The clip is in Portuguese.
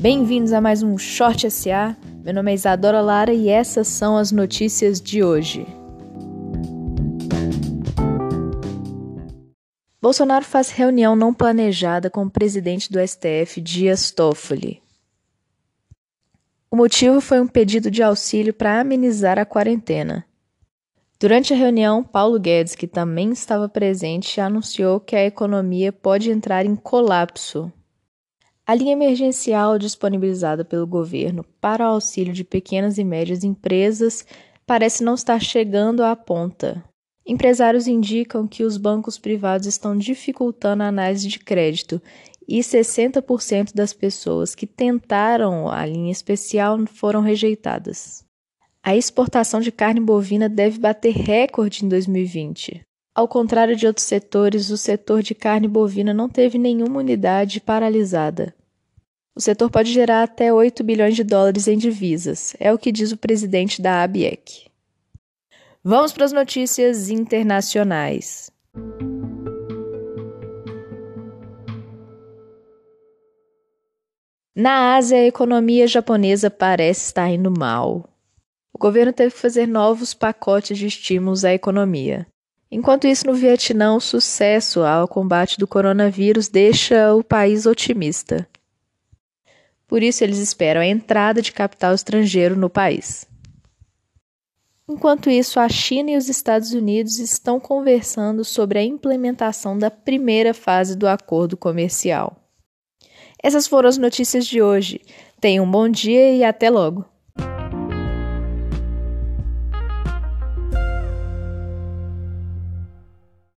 Bem-vindos a mais um Short SA. Meu nome é Isadora Lara e essas são as notícias de hoje. Bolsonaro faz reunião não planejada com o presidente do STF, Dias Toffoli. O motivo foi um pedido de auxílio para amenizar a quarentena. Durante a reunião, Paulo Guedes, que também estava presente, anunciou que a economia pode entrar em colapso. A linha emergencial disponibilizada pelo governo para o auxílio de pequenas e médias empresas parece não estar chegando à ponta. Empresários indicam que os bancos privados estão dificultando a análise de crédito e 60% das pessoas que tentaram a linha especial foram rejeitadas. A exportação de carne bovina deve bater recorde em 2020. Ao contrário de outros setores, o setor de carne bovina não teve nenhuma unidade paralisada. O setor pode gerar até 8 bilhões de dólares em divisas, é o que diz o presidente da ABEC. Vamos para as notícias internacionais. Na Ásia, a economia japonesa parece estar indo mal governo teve que fazer novos pacotes de estímulos à economia. Enquanto isso, no Vietnã, o sucesso ao combate do coronavírus deixa o país otimista. Por isso, eles esperam a entrada de capital estrangeiro no país. Enquanto isso, a China e os Estados Unidos estão conversando sobre a implementação da primeira fase do acordo comercial. Essas foram as notícias de hoje. Tenham um bom dia e até logo!